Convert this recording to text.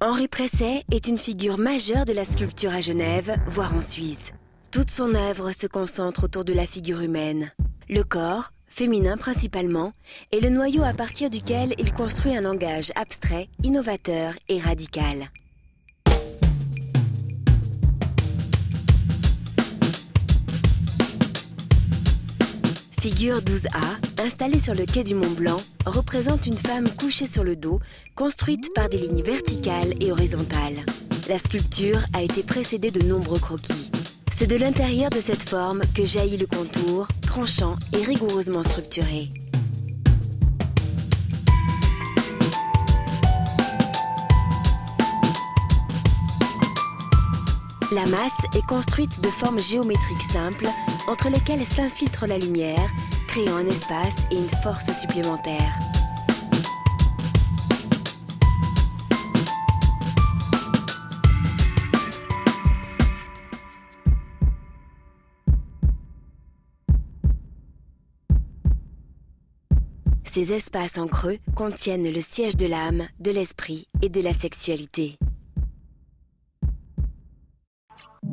Henri Presset est une figure majeure de la sculpture à Genève, voire en Suisse. Toute son œuvre se concentre autour de la figure humaine. Le corps, féminin principalement, est le noyau à partir duquel il construit un langage abstrait, innovateur et radical. Figure 12A, installée sur le quai du Mont Blanc, représente une femme couchée sur le dos, construite par des lignes verticales et horizontales. La sculpture a été précédée de nombreux croquis. C'est de l'intérieur de cette forme que jaillit le contour, tranchant et rigoureusement structuré. La masse est construite de formes géométriques simples entre lesquelles s'infiltre la lumière, créant un espace et une force supplémentaire. Ces espaces en creux contiennent le siège de l'âme, de l'esprit et de la sexualité.